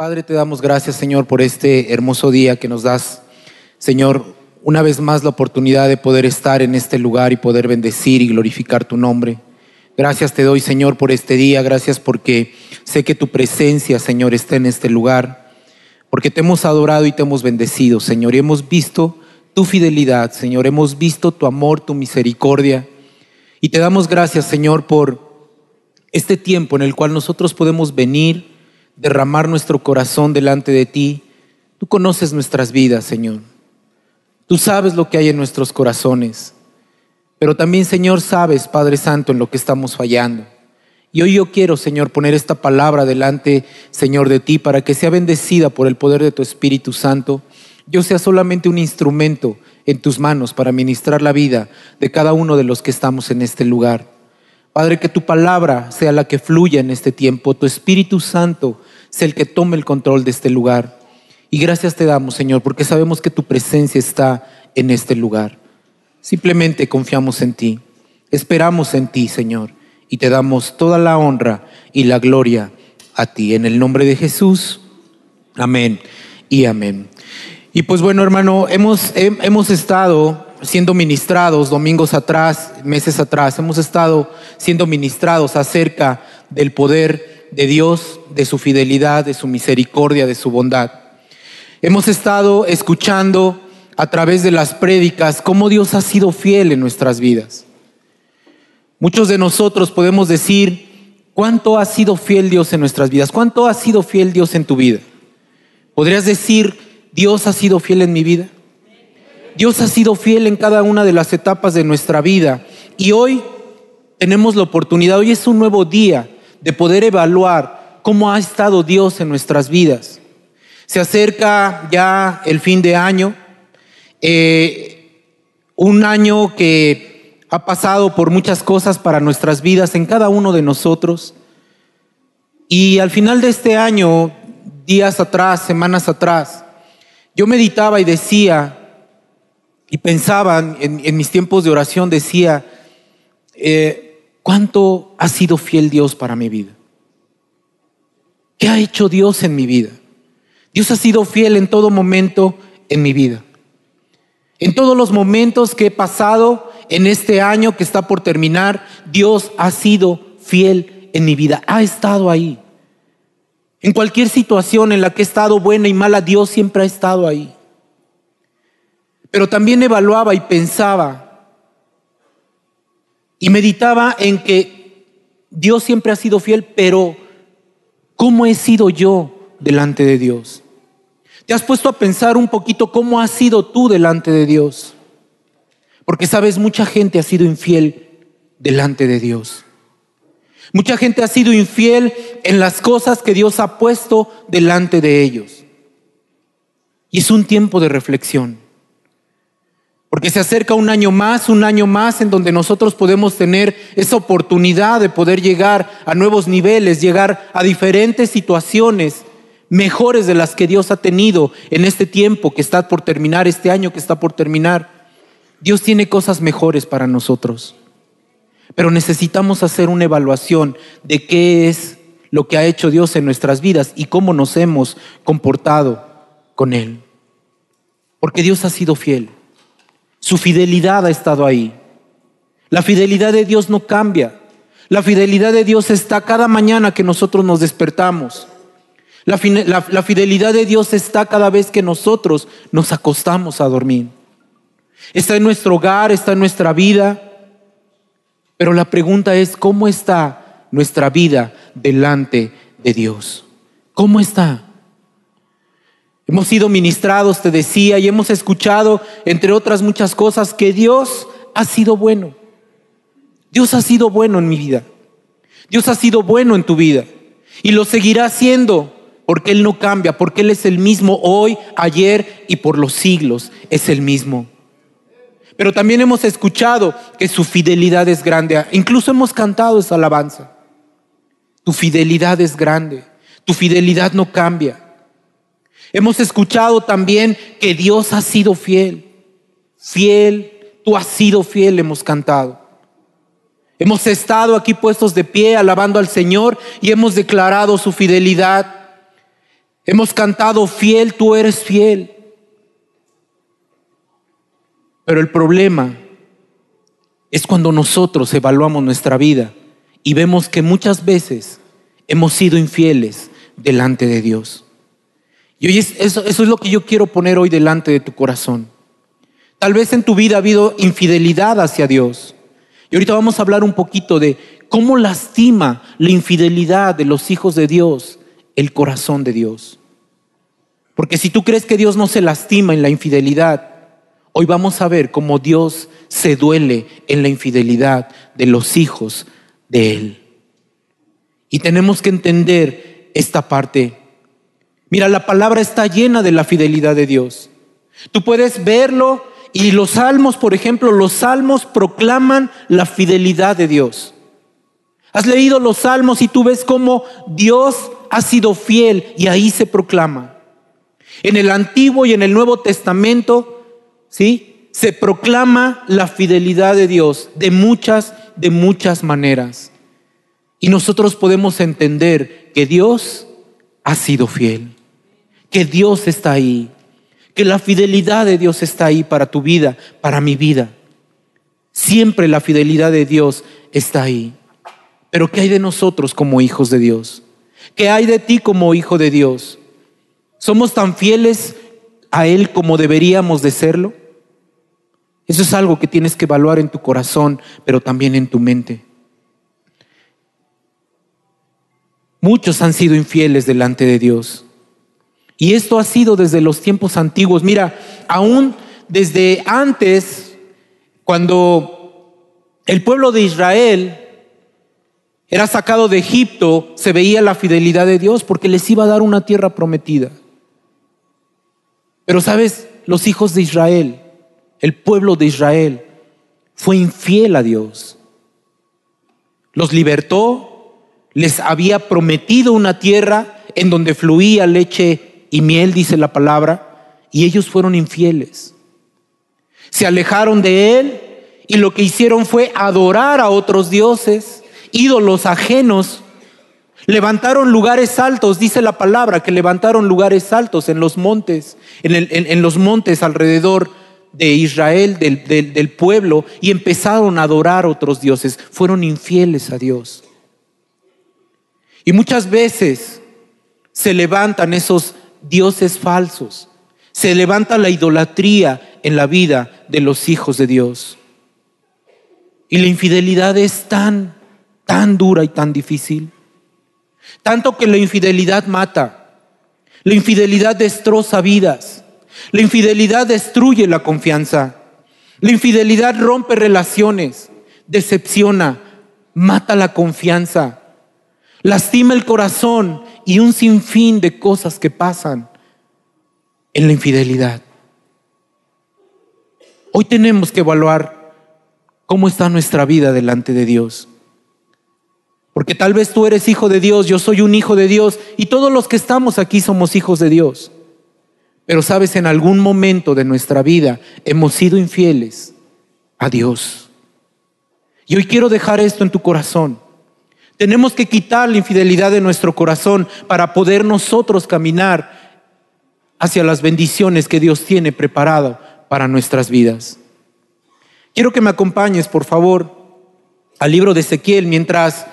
Padre, te damos gracias, Señor, por este hermoso día que nos das, Señor, una vez más la oportunidad de poder estar en este lugar y poder bendecir y glorificar tu nombre. Gracias te doy, Señor, por este día. Gracias porque sé que tu presencia, Señor, está en este lugar. Porque te hemos adorado y te hemos bendecido, Señor. Y hemos visto tu fidelidad, Señor. Hemos visto tu amor, tu misericordia. Y te damos gracias, Señor, por este tiempo en el cual nosotros podemos venir, derramar nuestro corazón delante de ti. Tú conoces nuestras vidas, Señor. Tú sabes lo que hay en nuestros corazones. Pero también, Señor, sabes, Padre Santo, en lo que estamos fallando. Y hoy yo quiero, Señor, poner esta palabra delante, Señor, de ti, para que sea bendecida por el poder de tu Espíritu Santo. Yo sea solamente un instrumento en tus manos para ministrar la vida de cada uno de los que estamos en este lugar. Padre, que tu palabra sea la que fluya en este tiempo, tu Espíritu Santo sea el que tome el control de este lugar. Y gracias te damos, Señor, porque sabemos que tu presencia está en este lugar. Simplemente confiamos en ti, esperamos en ti, Señor, y te damos toda la honra y la gloria a ti. En el nombre de Jesús, amén y amén. Y pues bueno, hermano, hemos, hemos estado siendo ministrados domingos atrás, meses atrás, hemos estado siendo ministrados acerca del poder de Dios, de su fidelidad, de su misericordia, de su bondad. Hemos estado escuchando a través de las prédicas cómo Dios ha sido fiel en nuestras vidas. Muchos de nosotros podemos decir cuánto ha sido fiel Dios en nuestras vidas, cuánto ha sido fiel Dios en tu vida. ¿Podrías decir, Dios ha sido fiel en mi vida? Dios ha sido fiel en cada una de las etapas de nuestra vida. Y hoy tenemos la oportunidad, hoy es un nuevo día de poder evaluar cómo ha estado Dios en nuestras vidas. Se acerca ya el fin de año, eh, un año que ha pasado por muchas cosas para nuestras vidas en cada uno de nosotros. Y al final de este año, días atrás, semanas atrás, yo meditaba y decía, y pensaba en, mis tiempos de oración, decía, eh, ¿cuánto ha sido fiel Dios para mi vida? ¿Qué ha hecho Dios en mi vida? Dios ha sido fiel en todo momento en mi vida. En todos los momentos que he pasado en este año que está por terminar, Dios ha sido fiel en mi vida, ha estado ahí. En cualquier situación en la que he estado buena y mala, Dios siempre ha estado ahí. Pero también evaluaba y pensaba y meditaba en que Dios siempre ha sido fiel, pero ¿cómo he sido yo delante de Dios? ¿Te has puesto a pensar un poquito cómo has sido tú delante de Dios? Porque sabes, mucha gente ha sido infiel delante de Dios. Mucha gente ha sido infiel en las cosas que Dios ha puesto delante de ellos. Y es un tiempo de reflexión. Porque se acerca un año más, un año más en donde nosotros podemos tener esa oportunidad de poder llegar a nuevos niveles, llegar a diferentes situaciones mejores de las que Dios ha tenido en este tiempo que está por terminar, este año que está por terminar. Dios tiene cosas mejores para nosotros. Pero necesitamos hacer una evaluación de qué es lo que ha hecho Dios en nuestras vidas y cómo nos hemos comportado con Él. Porque Dios ha sido fiel. Su fidelidad ha estado ahí. La fidelidad de Dios no cambia. La fidelidad de Dios está cada mañana que nosotros nos despertamos. La, fidelidad de Dios está cada vez que nosotros nos acostamos a dormir. Está en nuestro hogar, está en nuestra vida. Pero la pregunta es, ¿cómo está nuestra vida delante de Dios? ¿Cómo está? Hemos sido ministrados, te decía, y hemos escuchado, entre otras muchas cosas, que Dios ha sido bueno. Dios ha sido bueno en mi vida. Dios ha sido bueno en tu vida. Y lo seguirá siendo porque Él no cambia, porque Él es el mismo hoy, ayer y por los siglos es el mismo. Pero también hemos escuchado que su fidelidad es grande. Incluso hemos cantado esa alabanza. Tu fidelidad es grande. Tu fidelidad no cambia. Hemos escuchado también que Dios ha sido fiel. Fiel, tú has sido fiel, hemos cantado. Hemos estado aquí puestos de pie alabando al Señor y hemos declarado su fidelidad. Hemos cantado, fiel, tú eres fiel. Pero el problema es cuando nosotros evaluamos nuestra vida y vemos que muchas veces hemos sido infieles delante de Dios. Y hoy eso, eso es lo que yo quiero poner hoy delante de tu corazón. Tal vez en tu vida ha habido infidelidad hacia Dios. Y ahorita vamos a hablar un poquito de cómo lastima la infidelidad de los hijos de Dios el corazón de Dios. Porque si tú crees que Dios no se lastima en la infidelidad, hoy vamos a ver cómo Dios se duele en la infidelidad de los hijos de Él. Y tenemos que entender esta parte. Mira, la palabra está llena de la fidelidad de Dios. Tú puedes verlo y los salmos, por ejemplo, los salmos proclaman la fidelidad de Dios. Has leído los salmos y tú ves cómo Dios ha sido fiel y ahí se proclama. En el Antiguo y en el Nuevo Testamento, ¿sí? Se proclama la fidelidad de Dios de muchas, de muchas maneras. Y nosotros podemos entender que Dios ha sido fiel, que Dios está ahí, que la fidelidad de Dios está ahí para tu vida, para mi vida. Siempre la fidelidad de Dios está ahí. Pero ¿qué hay de nosotros como hijos de Dios? ¿Qué hay de ti como hijo de Dios? ¿Somos tan fieles a Él como deberíamos de serlo? Eso es algo que tienes que evaluar en tu corazón, pero también en tu mente. Muchos han sido infieles delante de Dios. Y esto ha sido desde los tiempos antiguos. Mira, aún desde antes, cuando el pueblo de Israel era sacado de Egipto, se veía la fidelidad de Dios porque les iba a dar una tierra prometida. Pero sabes, los hijos de Israel, el pueblo de Israel, fue infiel a Dios. Los libertó, les había prometido una tierra en donde fluía leche y miel, dice la palabra, y ellos fueron infieles. Se alejaron de Él y lo que hicieron fue adorar a otros dioses, ídolos ajenos. Levantaron lugares altos, dice la palabra, que levantaron lugares altos en los montes, en, los montes alrededor de Israel, del, del pueblo, y empezaron a adorar a otros dioses. Fueron infieles a Dios. Y muchas veces se levantan esos dioses falsos. Se levanta la idolatría en la vida de los hijos de Dios. Y la infidelidad es tan, tan dura y tan difícil. Tanto que la infidelidad mata. La infidelidad destroza vidas. La infidelidad destruye la confianza. La infidelidad rompe relaciones, decepciona, mata la confianza, lastima el corazón y un sinfín de cosas que pasan en la infidelidad. Hoy tenemos que evaluar cómo está nuestra vida delante de Dios. Porque tal vez tú eres hijo de Dios, yo soy un hijo de Dios y todos los que estamos aquí somos hijos de Dios. Pero sabes, en algún momento de nuestra vida hemos sido infieles a Dios. Y hoy quiero dejar esto en tu corazón. Tenemos que quitar la infidelidad de nuestro corazón para poder nosotros caminar hacia las bendiciones que Dios tiene preparado para nuestras vidas. Quiero que me acompañes, por favor, al libro de Ezequiel mientras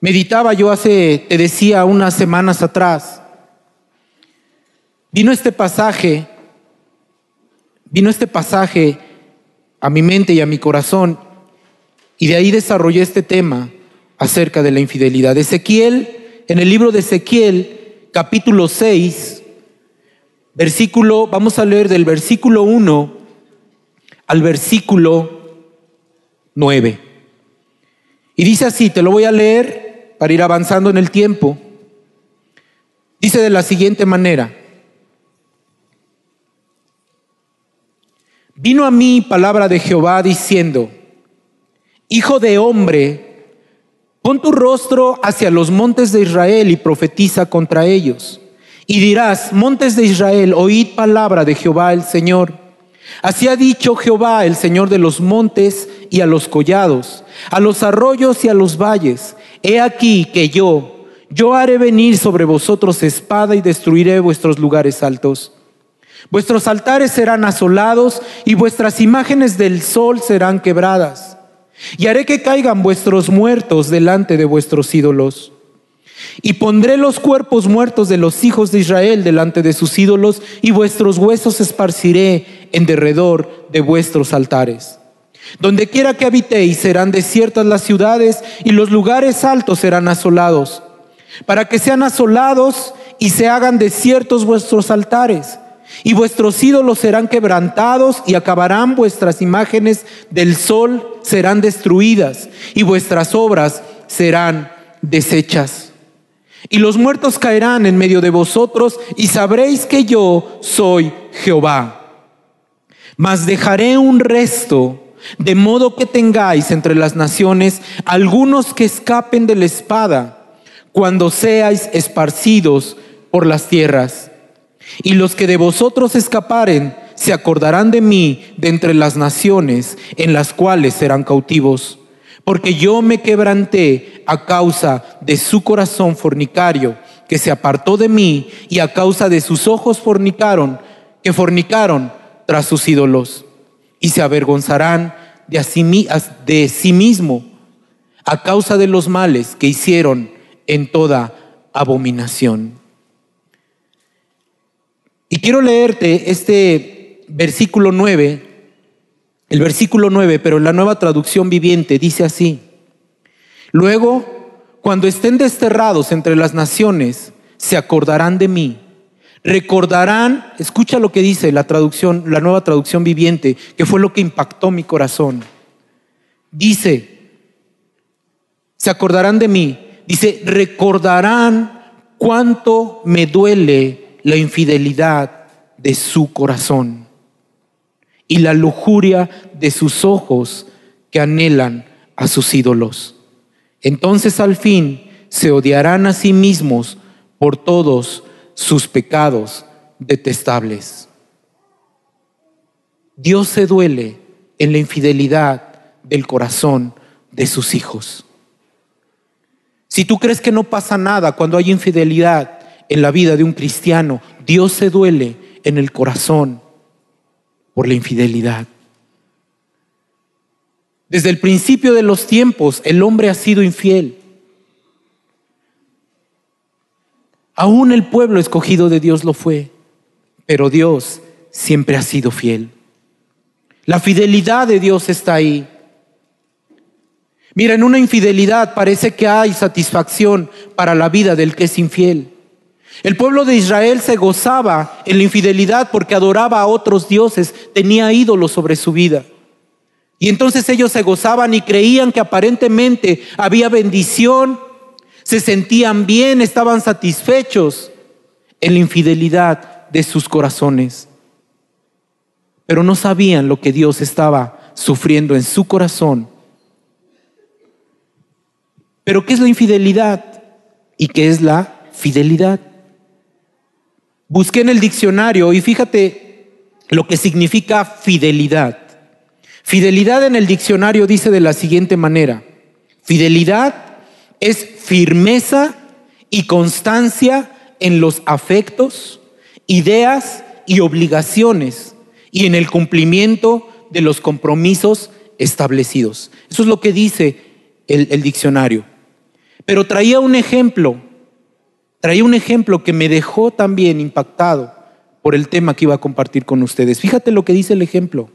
meditaba yo hace, te decía, unas semanas atrás. Vino este pasaje, vino este pasaje a mi mente y a mi corazón y de ahí desarrollé este tema acerca de la infidelidad. Ezequiel, en el libro de Ezequiel, capítulo 6, versículo, vamos a leer del versículo 1 al versículo 9. Y dice así, te lo voy a leer para ir avanzando en el tiempo. Dice de la siguiente manera, vino a mí palabra de Jehová diciendo, Hijo de hombre, Pon tu rostro hacia los montes de Israel y profetiza contra ellos. Y dirás, montes de Israel, oíd palabra de Jehová el Señor. Así ha dicho Jehová, el Señor de los montes y a los collados, a los arroyos y a los valles. He aquí que yo, yo haré venir sobre vosotros espada y destruiré vuestros lugares altos. Vuestros altares serán asolados y vuestras imágenes del sol serán quebradas. Y haré que caigan vuestros muertos delante de vuestros ídolos. Y pondré los cuerpos muertos de los hijos de Israel delante de sus ídolos, y vuestros huesos esparciré en derredor de vuestros altares. Donde quiera que habitéis serán desiertas las ciudades, y los lugares altos serán asolados, para que sean asolados y se hagan desiertos vuestros altares y vuestros ídolos serán quebrantados y acabarán vuestras imágenes del sol, serán destruidas y vuestras obras serán deshechas. Y los muertos caerán en medio de vosotros y sabréis que yo soy Jehová. Mas dejaré un resto, de modo que tengáis entre las naciones algunos que escapen de la espada, cuando seáis esparcidos por las tierras y los que de vosotros escaparen se acordarán de mí de entre las naciones en las cuales serán cautivos. Porque yo me quebranté a causa de su corazón fornicario, que se apartó de mí, y a causa de sus ojos fornicaron, que fornicaron tras sus ídolos. Y se avergonzarán de, de sí mismo a causa de los males que hicieron en toda abominación. Y quiero leerte este versículo 9, el versículo 9, pero en la nueva traducción viviente dice así. Luego, cuando estén desterrados entre las naciones, se acordarán de mí. Recordarán, escucha lo que dice la traducción, la nueva traducción viviente, que fue lo que impactó mi corazón. Dice, se acordarán de mí. Dice, recordarán cuánto me duele la infidelidad de su corazón y la lujuria de sus ojos que anhelan a sus ídolos. Entonces al fin se odiarán a sí mismos por todos sus pecados detestables. Dios se duele en la infidelidad del corazón de sus hijos. Si tú crees que no pasa nada cuando hay infidelidad, en la vida de un cristiano, Dios se duele en el corazón por la infidelidad. Desde el principio de los tiempos el hombre ha sido infiel. Aún el pueblo escogido de Dios lo fue, pero Dios siempre ha sido fiel. La fidelidad de Dios está ahí. Mira, en una infidelidad parece que hay satisfacción para la vida del que es infiel. El pueblo de Israel se gozaba en la infidelidad porque adoraba a otros dioses, tenía ídolos sobre su vida. Y entonces ellos se gozaban y creían que aparentemente había bendición, se sentían bien, estaban satisfechos en la infidelidad de sus corazones. Pero no sabían lo que Dios estaba sufriendo en su corazón. Pero ¿qué es la infidelidad? ¿Y qué es la fidelidad? Busqué en el diccionario y fíjate lo que significa fidelidad. Fidelidad en el diccionario dice de la siguiente manera. Fidelidad es firmeza y constancia en los afectos, ideas y obligaciones y en el cumplimiento de los compromisos establecidos. Eso es lo que dice el, el diccionario. Pero traía un ejemplo traía un ejemplo que me dejó también impactado por el tema que iba a compartir con ustedes. Fíjate lo que dice el ejemplo.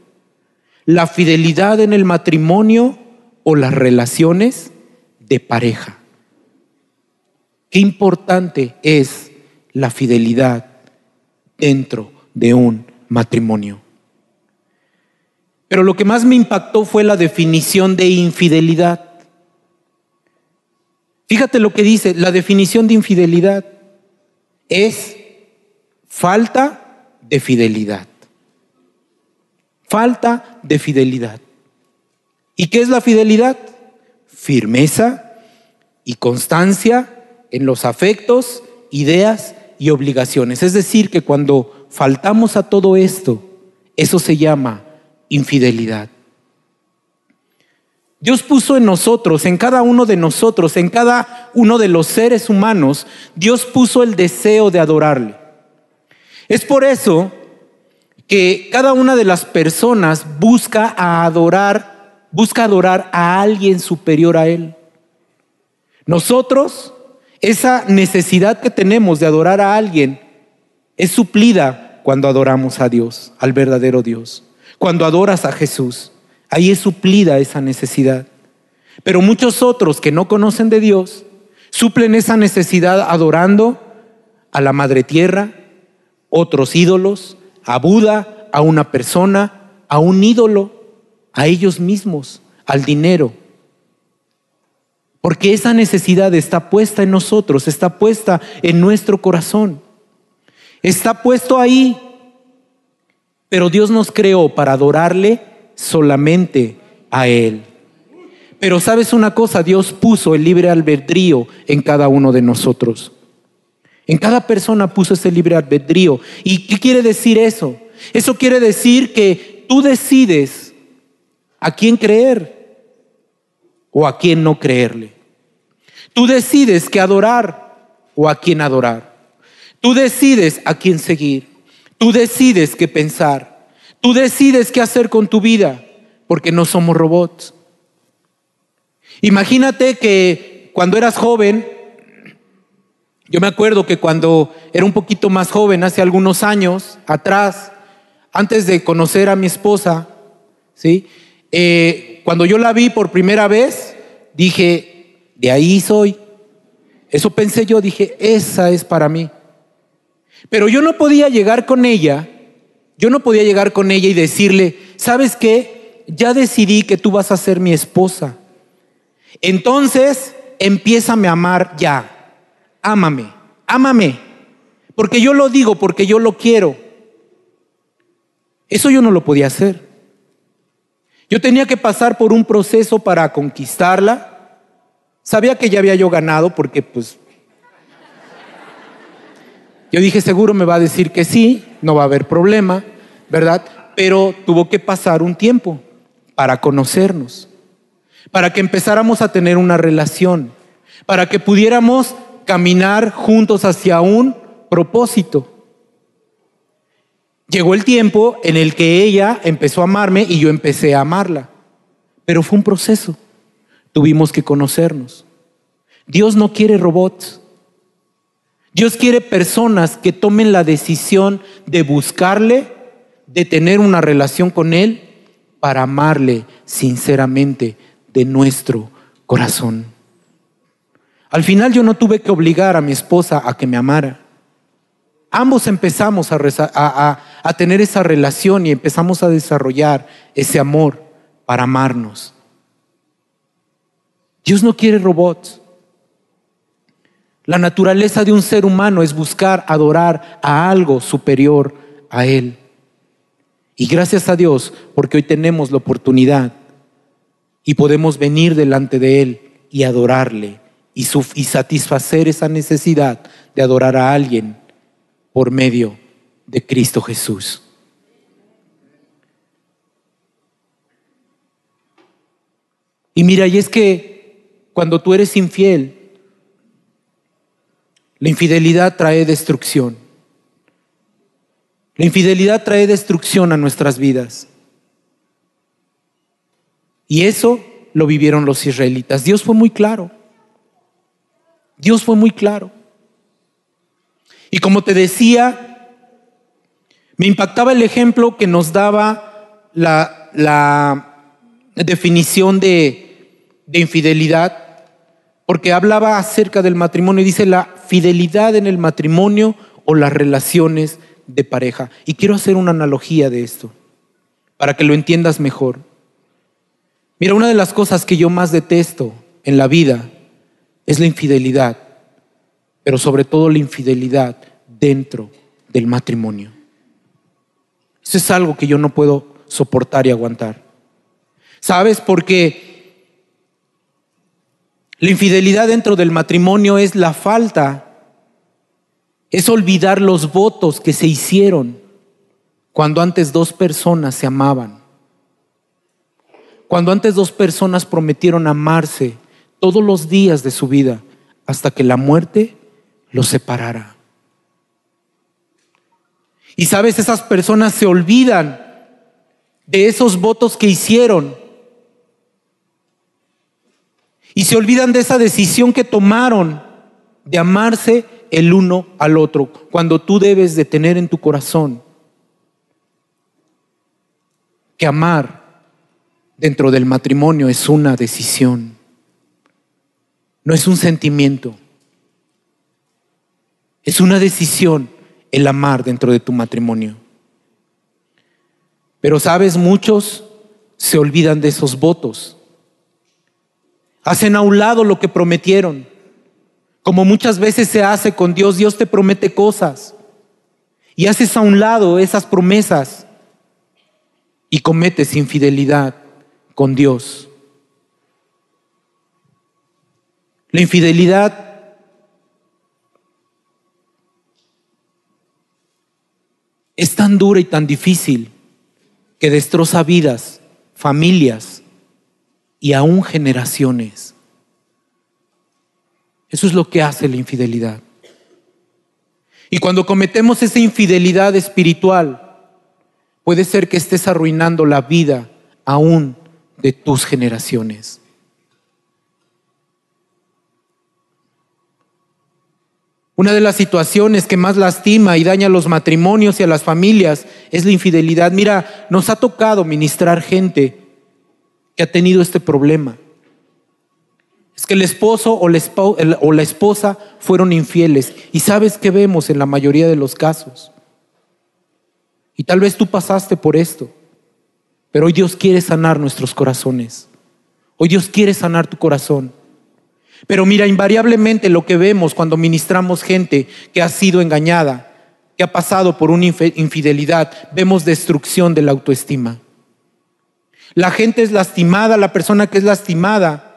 La fidelidad en el matrimonio o las relaciones de pareja. Qué importante es la fidelidad dentro de un matrimonio. Pero lo que más me impactó fue la definición de infidelidad. Fíjate lo que dice, la definición de infidelidad es falta de fidelidad. Falta de fidelidad. ¿Y qué es la fidelidad? Firmeza y constancia en los afectos, ideas y obligaciones. Es decir, que cuando faltamos a todo esto, eso se llama infidelidad. Dios puso en nosotros, en cada uno de nosotros, en cada uno de los seres humanos, Dios puso el deseo de adorarle. Es por eso que cada una de las personas busca adorar, busca adorar a alguien superior a él. Nosotros, esa necesidad que tenemos de adorar a alguien es suplida cuando adoramos a Dios, al verdadero Dios. Cuando adoras a Jesús. Ahí es suplida esa necesidad. Pero muchos otros que no conocen de Dios suplen esa necesidad adorando a la madre tierra, otros ídolos, a Buda, a una persona, a un ídolo, a ellos mismos, al dinero. Porque esa necesidad está puesta en nosotros, está puesta en nuestro corazón. Está puesto ahí. Pero Dios nos creó para adorarle solamente a Él. Pero sabes una cosa, Dios puso el libre albedrío en cada uno de nosotros. En cada persona puso ese libre albedrío. ¿Y qué quiere decir eso? Eso quiere decir que tú decides a quién creer o a quién no creerle. Tú decides qué adorar o a quién adorar. Tú decides a quién seguir. Tú decides qué pensar. Tú decides qué hacer con tu vida, porque no somos robots. Imagínate que cuando eras joven, yo me acuerdo que cuando era un poquito más joven, hace algunos años atrás, antes de conocer a mi esposa, ¿sí? Eh, cuando yo la vi por primera vez, dije, de ahí soy. Eso pensé yo, dije, esa es para mí. Pero yo no podía llegar con ella yo no podía llegar con ella y decirle, ¿sabes qué? Ya decidí que tú vas a ser mi esposa. Entonces, empiézame a amar ya. Ámame, ámame. Porque yo lo digo, porque yo lo quiero. Eso yo no lo podía hacer. Yo tenía que pasar por un proceso para conquistarla. Sabía que ya había yo ganado porque pues yo dije, seguro me va a decir que sí, no va a haber problema, ¿verdad? Pero tuvo que pasar un tiempo para conocernos, para que empezáramos a tener una relación, para que pudiéramos caminar juntos hacia un propósito. Llegó el tiempo en el que ella empezó a amarme y yo empecé a amarla, pero fue un proceso. Tuvimos que conocernos. Dios no quiere robots. Dios quiere personas que tomen la decisión de buscarle, de tener una relación con Él, para amarle sinceramente de nuestro corazón. Al final yo no tuve que obligar a mi esposa a que me amara. Ambos empezamos a, tener esa relación y empezamos a desarrollar ese amor para amarnos. Dios no quiere robots. La naturaleza de un ser humano es buscar adorar a algo superior a Él. Y gracias a Dios, porque hoy tenemos la oportunidad y podemos venir delante de Él y adorarle y, satisfacer esa necesidad de adorar a alguien por medio de Cristo Jesús. Y mira, y es que cuando tú eres infiel, la infidelidad trae destrucción. La infidelidad trae destrucción a nuestras vidas. Y eso lo vivieron los israelitas. Dios fue muy claro. Dios fue muy claro. Y como te decía, me impactaba el ejemplo que nos daba la, definición de, de infidelidad porque hablaba acerca del matrimonio y dice la fidelidad en el matrimonio o las relaciones de pareja. Y quiero hacer una analogía de esto, para que lo entiendas mejor. Mira, una de las cosas que yo más detesto en la vida es la infidelidad, pero sobre todo la infidelidad dentro del matrimonio. Eso es algo que yo no puedo soportar y aguantar. ¿Sabes? Porque la infidelidad dentro del matrimonio es la falta, es olvidar los votos que se hicieron cuando antes dos personas se amaban. Cuando antes dos personas prometieron amarse todos los días de su vida hasta que la muerte los separara. Y sabes, esas personas se olvidan de esos votos que hicieron. Y se olvidan de esa decisión que tomaron de amarse el uno al otro, cuando tú debes de tener en tu corazón que amar dentro del matrimonio es una decisión, no es un sentimiento, es una decisión el amar dentro de tu matrimonio. Pero sabes, muchos se olvidan de esos votos. Hacen a un lado lo que prometieron. Como muchas veces se hace con Dios, Dios te promete cosas. Y haces a un lado esas promesas y cometes infidelidad con Dios. La infidelidad es tan dura y tan difícil que destroza vidas, familias y aún generaciones. Eso es lo que hace la infidelidad. Y cuando cometemos esa infidelidad espiritual, puede ser que estés arruinando la vida aún de tus generaciones. Una de las situaciones que más lastima y daña a los matrimonios y a las familias es la infidelidad. Mira, nos ha tocado ministrar gente que ha tenido este problema. Es que el esposo o la, esposa fueron infieles. Y sabes qué vemos en la mayoría de los casos. Y tal vez tú pasaste por esto. Pero hoy Dios quiere sanar nuestros corazones. Hoy Dios quiere sanar tu corazón. Pero mira, invariablemente lo que vemos cuando ministramos gente que ha sido engañada, que ha pasado por una infidelidad, vemos destrucción de la autoestima. La gente es lastimada, la persona que es lastimada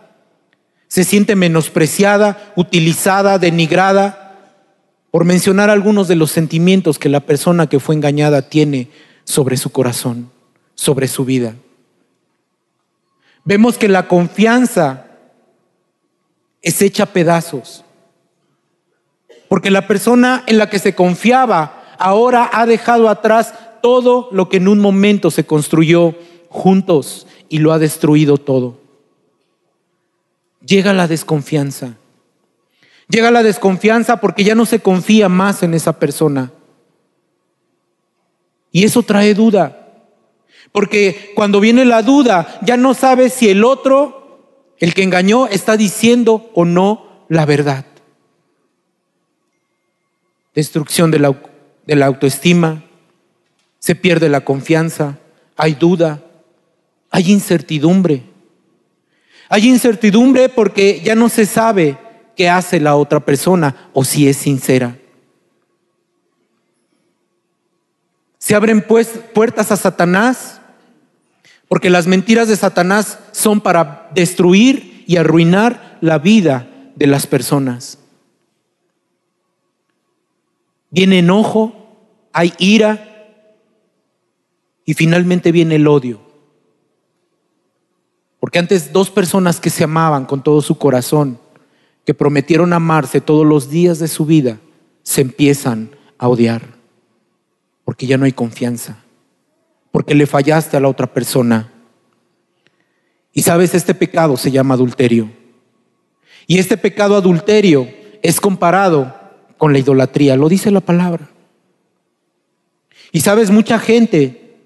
se siente menospreciada, utilizada, denigrada, por mencionar algunos de los sentimientos que la persona que fue engañada tiene sobre su corazón, sobre su vida. Vemos que la confianza es hecha pedazos. Porque la persona en la que se confiaba ahora ha dejado atrás todo lo que en un momento se construyó juntos y lo ha destruido todo. Llega la desconfianza. Llega la desconfianza porque ya no se confía más en esa persona. Y eso trae duda. Porque cuando viene la duda, ya no sabes si el otro el que engañó está diciendo o no la verdad. Destrucción de la, autoestima, se pierde la confianza, hay duda, hay incertidumbre. Hay incertidumbre porque ya no se sabe qué hace la otra persona o si es sincera. Se abren pues puertas a Satanás porque las mentiras de Satanás son para destruir y arruinar la vida de las personas. Viene enojo, hay ira y finalmente viene el odio. Porque antes dos personas que se amaban con todo su corazón, que prometieron amarse todos los días de su vida, se empiezan a odiar. Porque ya no hay confianza porque le fallaste a la otra persona. Y sabes, este pecado se llama adulterio. Y este pecado adulterio es comparado con la idolatría, lo dice la palabra. Y sabes, mucha gente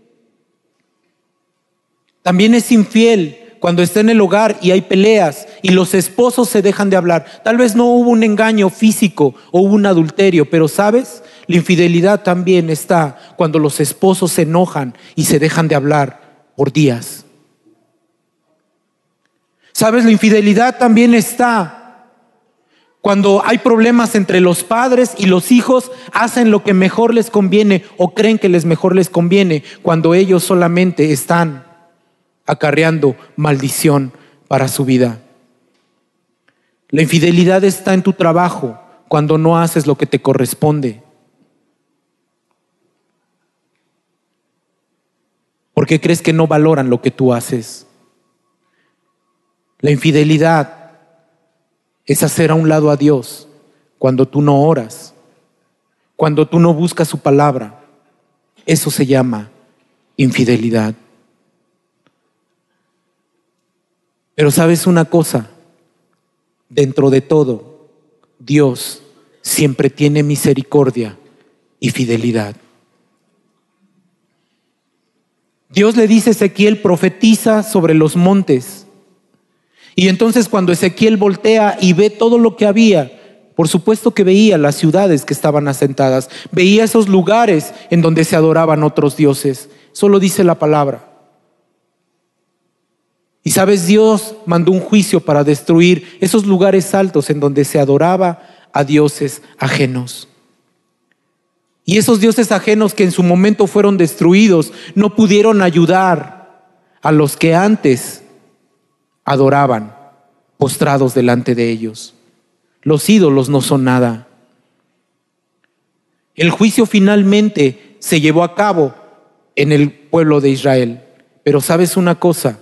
también es infiel cuando está en el hogar y hay peleas y los esposos se dejan de hablar. Tal vez no hubo un engaño físico o hubo un adulterio, pero sabes, la infidelidad también está cuando los esposos se enojan y se dejan de hablar por días. ¿Sabes? La infidelidad también está cuando hay problemas entre los padres y los hijos, hacen lo que mejor les conviene o creen que les mejor les conviene cuando ellos solamente están acarreando maldición para su vida. La infidelidad está en tu trabajo cuando no haces lo que te corresponde. ¿Por qué crees que no valoran lo que tú haces? La infidelidad es hacer a un lado a Dios cuando tú no oras, cuando tú no buscas su palabra. Eso se llama infidelidad. Pero sabes una cosa, dentro de todo, Dios siempre tiene misericordia y fidelidad. Dios le dice a Ezequiel, profetiza sobre los montes. Y entonces cuando Ezequiel voltea y ve todo lo que había, por supuesto que veía las ciudades que estaban asentadas, veía esos lugares en donde se adoraban otros dioses. Solo dice la palabra. Y sabes, Dios mandó un juicio para destruir esos lugares altos en donde se adoraba a dioses ajenos. Y esos dioses ajenos que en su momento fueron destruidos no pudieron ayudar a los que antes adoraban postrados delante de ellos. Los ídolos no son nada. El juicio finalmente se llevó a cabo en el pueblo de Israel. Pero sabes una cosa,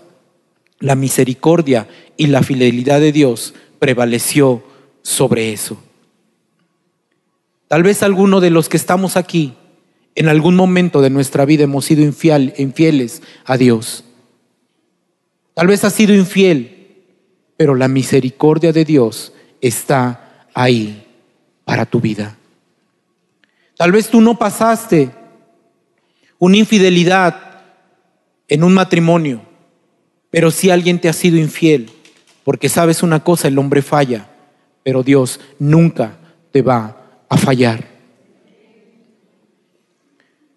la misericordia y la fidelidad de Dios prevaleció sobre eso. Tal vez alguno de los que estamos aquí, en algún momento de nuestra vida hemos sido infieles a Dios. Tal vez has sido infiel, pero la misericordia de Dios está ahí para tu vida. Tal vez tú no pasaste una infidelidad en un matrimonio, pero si alguien te ha sido infiel, porque sabes una cosa, el hombre falla, pero Dios nunca te va a fallar.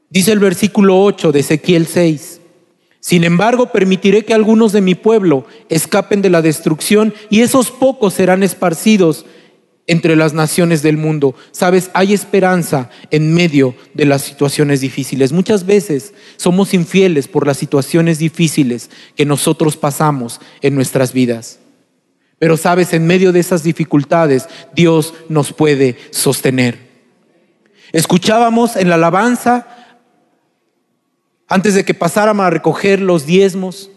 Dice el versículo 8 de Ezequiel 6. Sin embargo, permitiré que algunos de mi pueblo escapen de la destrucción y esos pocos serán esparcidos entre las naciones del mundo. Sabes, hay esperanza en medio de las situaciones difíciles. Muchas veces somos infieles por las situaciones difíciles que nosotros pasamos en nuestras vidas. Pero sabes, en medio de esas dificultades, Dios nos puede sostener. Escuchábamos en la alabanza, antes de que pasáramos a recoger los diezmos,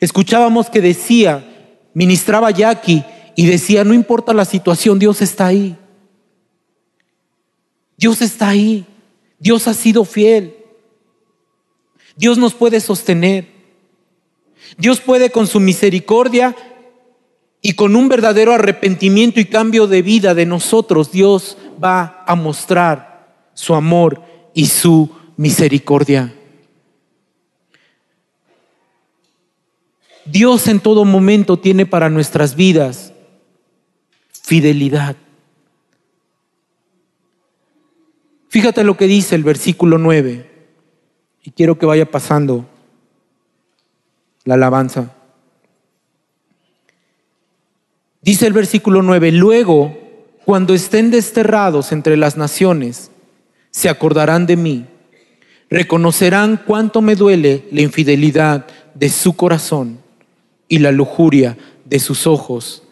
escuchábamos que decía, ministraba Jackie y decía, no importa la situación, Dios está ahí. Dios está ahí. Dios ha sido fiel. Dios nos puede sostener. Dios puede con su misericordia y con un verdadero arrepentimiento y cambio de vida de nosotros, Dios va a mostrar su amor y su misericordia. Dios en todo momento tiene para nuestras vidas fidelidad. Fíjate lo que dice el versículo 9, y quiero que vaya pasando la alabanza. Dice el versículo 9, luego, cuando estén desterrados entre las naciones, se acordarán de mí, reconocerán cuánto me duele la infidelidad de su corazón y la lujuria de sus ojos,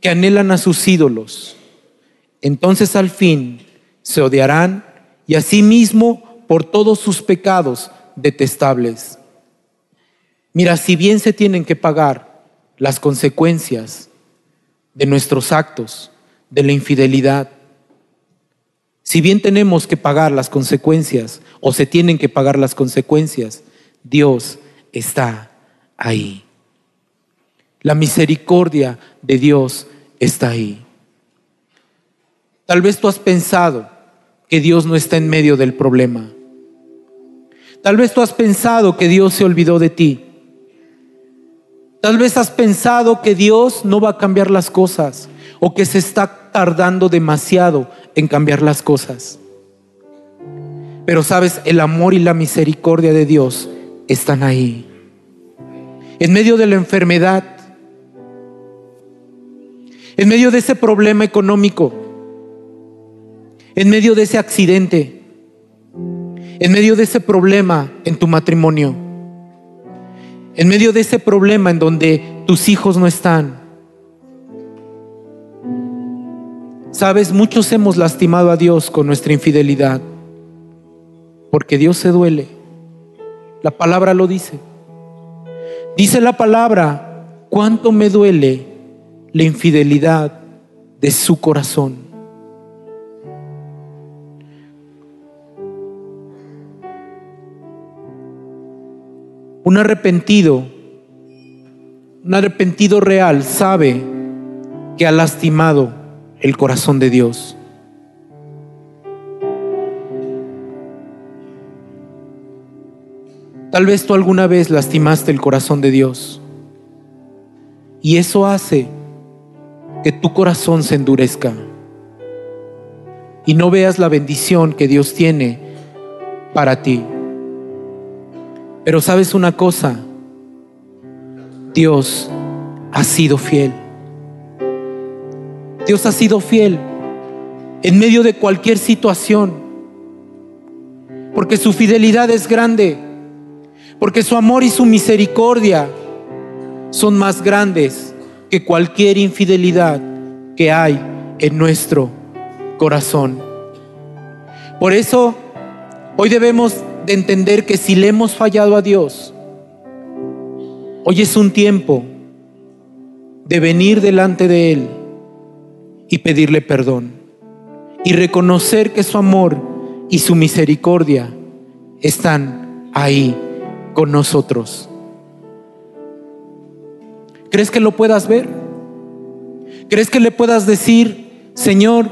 que anhelan a sus ídolos. Entonces al fin se odiarán y asimismo por todos sus pecados detestables. Mira, si bien se tienen que pagar las consecuencias de nuestros actos, de la infidelidad. Si bien tenemos que pagar las consecuencias o se tienen que pagar las consecuencias, Dios está ahí. La misericordia de Dios está ahí. Tal vez tú has pensado que Dios no está en medio del problema. Tal vez tú has pensado que Dios se olvidó de ti. Tal vez has pensado que Dios no va a cambiar las cosas o que se está tardando demasiado en cambiar las cosas. Pero sabes, el amor y la misericordia de Dios están ahí. En medio de la enfermedad, en medio de ese problema económico, en medio de ese accidente, en medio de ese problema en tu matrimonio en medio de ese problema en donde tus hijos no están. Sabes, muchos hemos lastimado a Dios con nuestra infidelidad, porque Dios se duele. La palabra lo dice. Dice la palabra cuánto me duele la infidelidad de su corazón. Un arrepentido, un arrepentido real sabe que ha lastimado el corazón de Dios. Tal vez tú alguna vez lastimaste el corazón de Dios. Y eso hace que tu corazón se endurezca y no veas la bendición que Dios tiene para ti. Pero sabes una cosa, Dios ha sido fiel. Dios ha sido fiel en medio de cualquier situación, porque su fidelidad es grande, porque su amor y su misericordia son más grandes que cualquier infidelidad que hay en nuestro corazón. Por eso, hoy debemos de entender que si le hemos fallado a Dios, hoy es un tiempo de venir delante de Él y pedirle perdón y reconocer que su amor y su misericordia están ahí con nosotros. ¿Crees que lo puedas ver? ¿Crees que le puedas decir, Señor,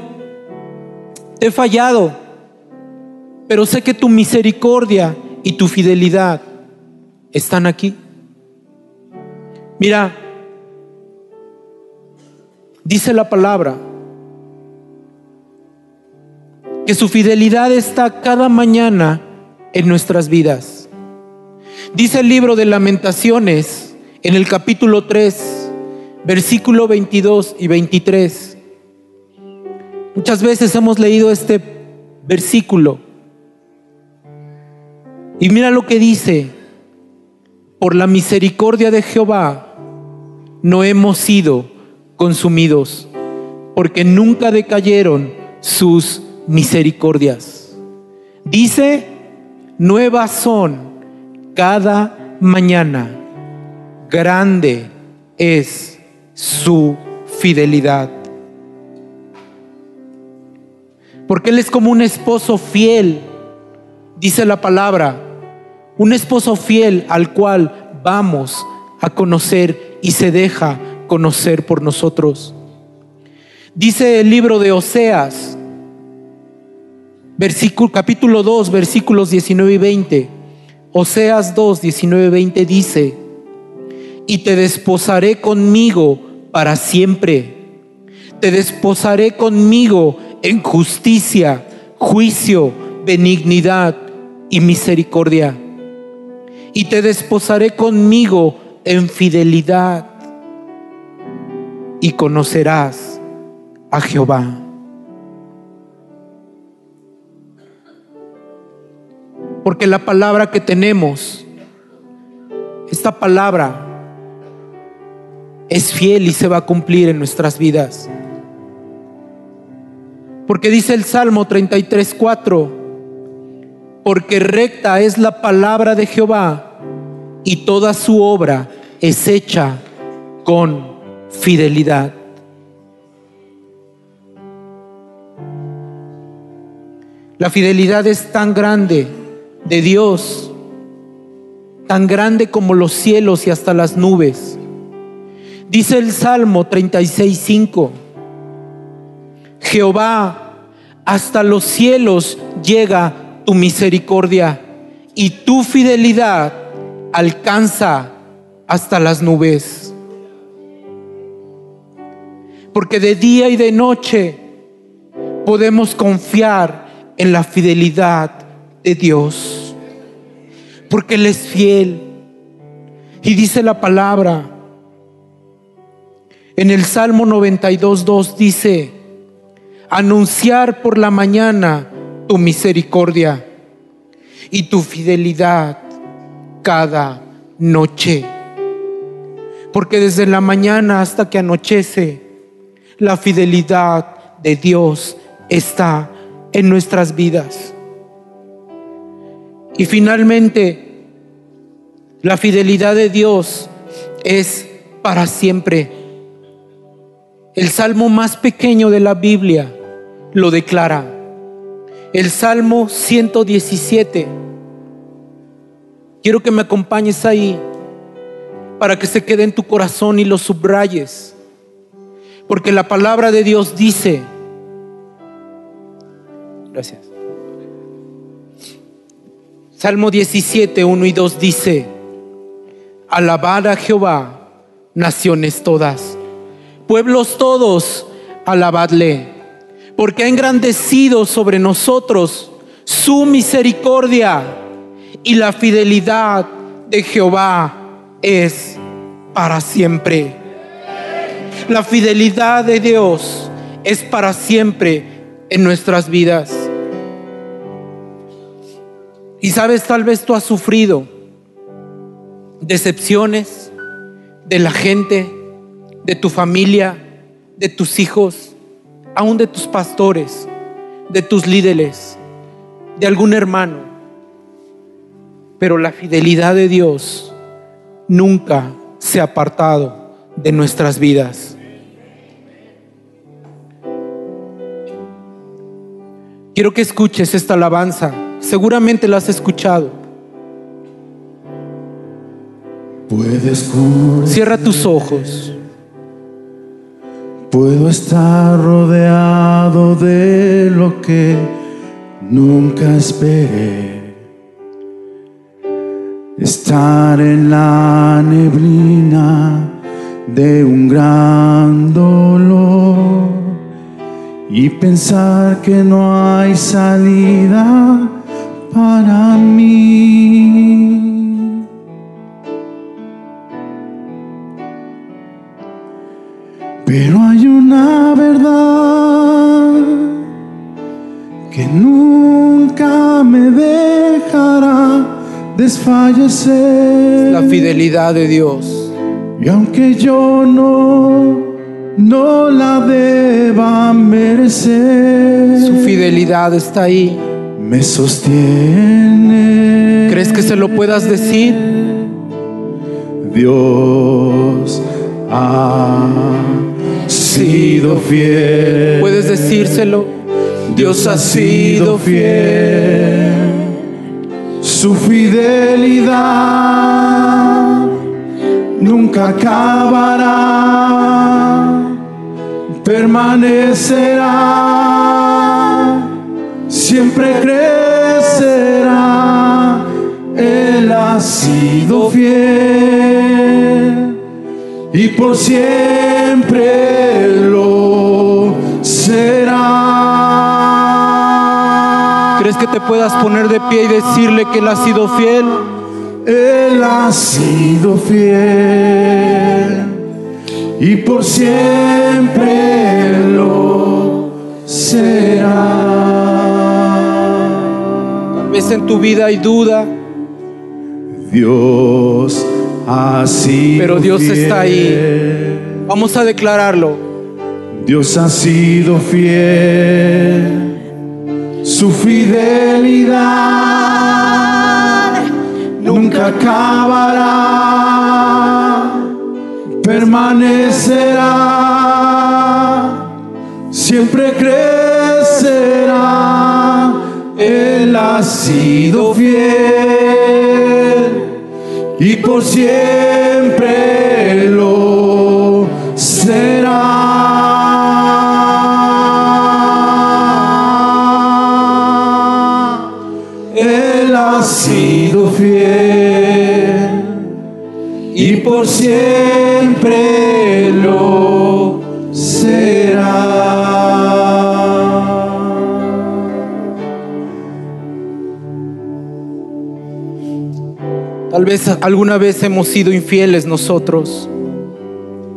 te he fallado, pero sé que tu misericordia y tu fidelidad están aquí? Mira, dice la palabra que su fidelidad está cada mañana en nuestras vidas. Dice el libro de lamentaciones, en el capítulo 3, versículo 22 y 23. Muchas veces hemos leído este versículo. Y mira lo que dice, por la misericordia de Jehová no hemos sido consumidos, porque nunca decayeron sus misericordias. Dice, nuevas son cada mañana grande es su fidelidad. Porque Él es como un esposo fiel, dice la palabra, un esposo fiel al cual vamos a conocer y se deja conocer por nosotros. Dice el libro de Oseas, versículo, capítulo 2, versículos 19 y 20. Oseas 2, 19 y 20 dice, y te desposaré conmigo para siempre. Te desposaré conmigo en justicia, juicio, benignidad y misericordia. Y te desposaré conmigo en fidelidad. Y conocerás a Jehová. Porque la palabra que tenemos, esta palabra es fiel y se va a cumplir en nuestras vidas. Porque dice el Salmo 33, 4, porque recta es la palabra de Jehová y toda su obra es hecha con fidelidad. La fidelidad es tan grande de Dios, tan grande como los cielos y hasta las nubes Dice el Salmo 36.5, Jehová, hasta los cielos llega tu misericordia y tu fidelidad alcanza hasta las nubes. Porque de día y de noche podemos confiar en la fidelidad de Dios. Porque Él es fiel. Y dice la palabra, en el Salmo 92.2 dice, anunciar por la mañana tu misericordia y tu fidelidad cada noche. Porque desde la mañana hasta que anochece, la fidelidad de Dios está en nuestras vidas. Y finalmente, la fidelidad de Dios es para siempre. El salmo más pequeño de la Biblia lo declara. El Salmo 117. Quiero que me acompañes ahí para que se quede en tu corazón y lo subrayes. Porque la palabra de Dios dice, gracias. Salmo 17, 1 y 2 dice, alabad a Jehová, naciones todas, pueblos todos, alabadle, porque ha engrandecido sobre nosotros su misericordia y la fidelidad de Jehová es para siempre. La fidelidad de Dios es para siempre en nuestras vidas. Y sabes, tal vez tú has sufrido decepciones de la gente, de tu familia, de tus hijos, aún de tus pastores, de tus líderes, de algún hermano. Pero la fidelidad de Dios nunca se ha apartado de nuestras vidas. Quiero que escuches esta alabanza. Seguramente la has escuchado. Puedes Cierra tus ojos. Puedo estar rodeado de lo que nunca esperé. Estar en la neblina de un gran dolor y pensar que no hay salida para mí. Pero hay una verdad que nunca me dejará desfallecer. La fidelidad de Dios. Y aunque yo no no la deba merecer. Su fidelidad está ahí. Me sostiene. ¿Crees que se lo puedas decir? Dios ha sido fiel. ¿Puedes decírselo? Dios ha sido fiel. Su fidelidad nunca acabará permanecerá, siempre crecerá. Él ha sido fiel y por siempre lo será. ¿Crees que te puedas poner de pie y decirle que Él ha sido fiel? Él ha sido fiel y por siempre lo será. Tal vez en tu vida hay duda, Dios sido pero Dios fiel. está ahí. Vamos a declararlo. Dios ha sido fiel. Su fidelidad nunca acabará permanecerá, siempre crecerá. Él ha sido fiel y por siempre lo será. Él ha sido fiel y por siempre Tal vez alguna vez hemos sido infieles nosotros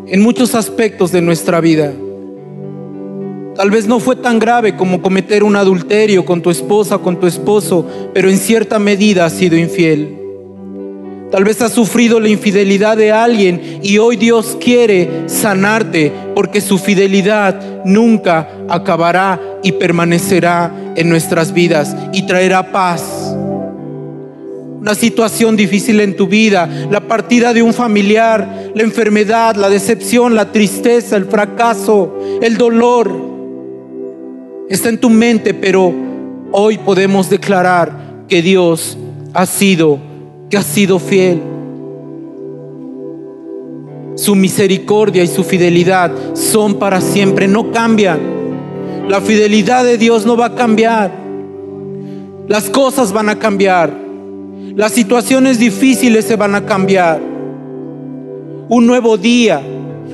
en muchos aspectos de nuestra vida. Tal vez no fue tan grave como cometer un adulterio con tu esposa con tu esposo, pero en cierta medida has sido infiel. Tal vez has sufrido la infidelidad de alguien y hoy Dios quiere sanarte porque su fidelidad nunca acabará y permanecerá en nuestras vidas y traerá paz. Una situación difícil en tu vida, la partida de un familiar, la enfermedad, la decepción, la tristeza, el fracaso, el dolor. Está en tu mente, pero hoy podemos declarar que Dios ha sido, que ha sido fiel. Su misericordia y su fidelidad son para siempre, no cambian. La fidelidad de Dios no va a cambiar. Las cosas van a cambiar. Las situaciones difíciles se van a cambiar. Un nuevo día,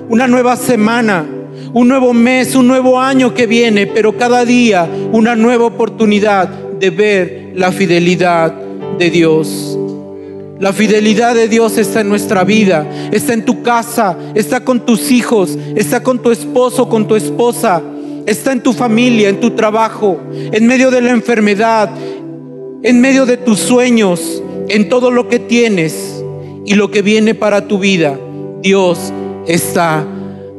una nueva semana, un nuevo mes, un nuevo año que viene, pero cada día una nueva oportunidad de ver la fidelidad de Dios. La fidelidad de Dios está en nuestra vida, está en tu casa, está con tus hijos, está con tu esposo, con tu esposa, está en tu familia, en tu trabajo, en medio de la enfermedad, en medio de tus sueños, en todo lo que tienes y lo que viene para tu vida. Dios está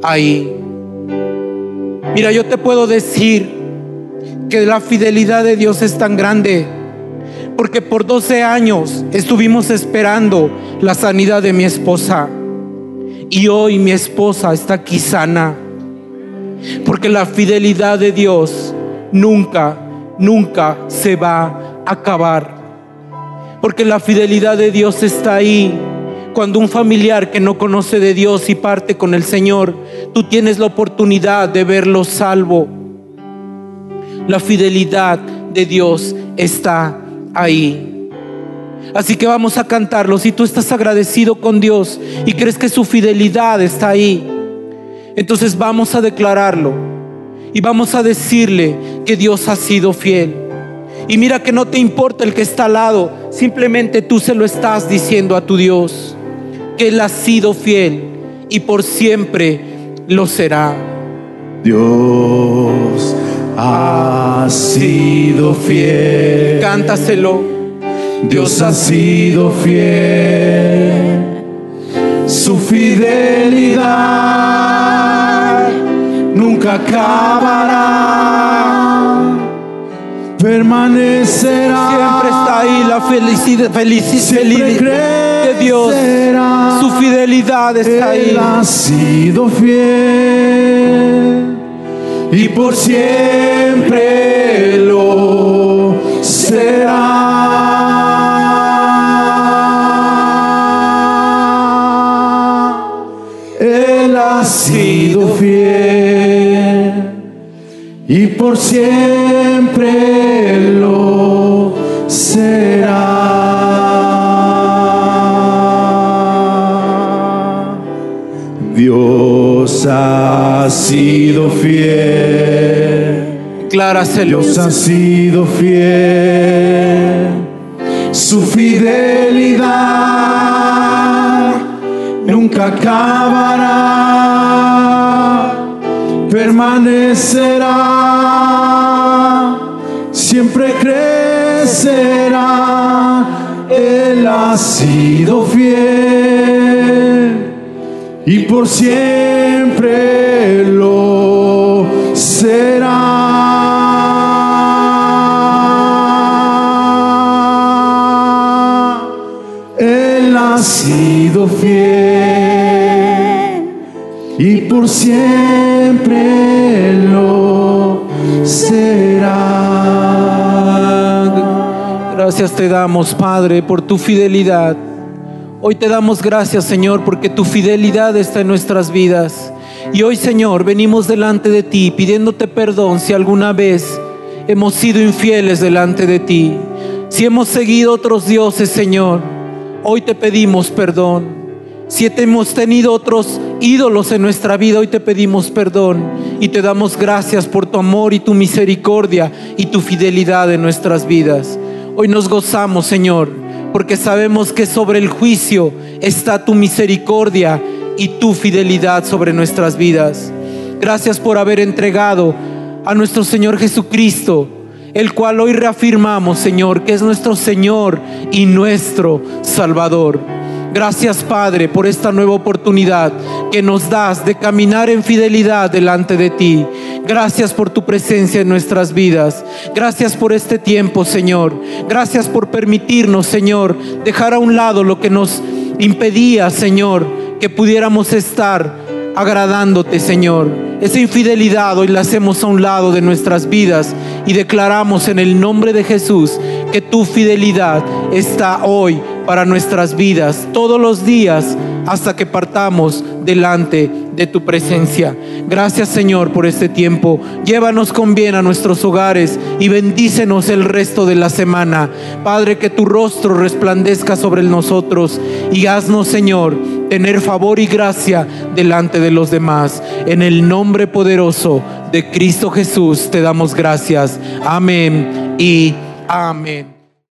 ahí. Mira, yo te puedo decir que la fidelidad de Dios es tan grande porque por 12 años estuvimos esperando la sanidad de mi esposa. Y hoy mi esposa está aquí sana. Porque la fidelidad de Dios nunca, nunca se va a acabar. Porque la fidelidad de Dios está ahí. Cuando un familiar que no conoce de Dios y parte con el Señor, tú tienes la oportunidad de verlo salvo. La fidelidad de Dios está ahí. Así que vamos a cantarlo. Si tú estás agradecido con Dios y crees que su fidelidad está ahí, entonces vamos a declararlo y vamos a decirle que Dios ha sido fiel. Y mira que no te importa el que está al lado, simplemente tú se lo estás diciendo a tu Dios, que Él ha sido fiel y por siempre lo será. Dios ha sido fiel. Cántaselo. Dios ha sido fiel. Su fidelidad nunca acabará. Permanecerá. Siempre está ahí la felicidad, felicidad de Dios. Su fidelidad está ahí. Él ha sido fiel y por siempre lo será. Y por siempre lo será. Dios ha sido fiel. Decláraselo. Dios ha sido fiel. Su fidelidad nunca acabará. Permanecerá. Siempre crecerá. Él ha sido fiel y por siempre lo será. Él ha sido fiel por siempre lo será. Gracias te damos, Padre, por tu fidelidad. Hoy te damos gracias, Señor, porque tu fidelidad está en nuestras vidas. Y hoy, Señor, venimos delante de ti pidiéndote perdón si alguna vez hemos sido infieles delante de ti. Si hemos seguido otros dioses, Señor, hoy te pedimos perdón. Si hemos tenido otros ídolos en nuestra vida, hoy te pedimos perdón y te damos gracias por tu amor y tu misericordia y tu fidelidad en nuestras vidas. Hoy nos gozamos, Señor, porque sabemos que sobre el juicio está tu misericordia y tu fidelidad sobre nuestras vidas. Gracias por haber entregado a nuestro Señor Jesucristo, el cual hoy reafirmamos, Señor, que es nuestro Señor y nuestro Salvador. Gracias, Padre, por esta nueva oportunidad que nos das de caminar en fidelidad delante de ti. Gracias por tu presencia en nuestras vidas. Gracias por este tiempo, Señor. Gracias por permitirnos, Señor, dejar a un lado lo que nos impedía, Señor, que pudiéramos estar agradándote, Señor. Esa infidelidad hoy la hacemos a un lado de nuestras vidas y declaramos en el nombre de Jesús que tu fidelidad está hoy para nuestras vidas, todos los días hasta que partamos delante de tu presencia. Gracias Señor por este tiempo. Llévanos con bien a nuestros hogares y bendícenos el resto de la semana. Padre, que tu rostro resplandezca sobre nosotros y haznos Señor tener favor y gracia delante de los demás. En el nombre poderoso de Cristo Jesús te damos gracias. Amén y amén.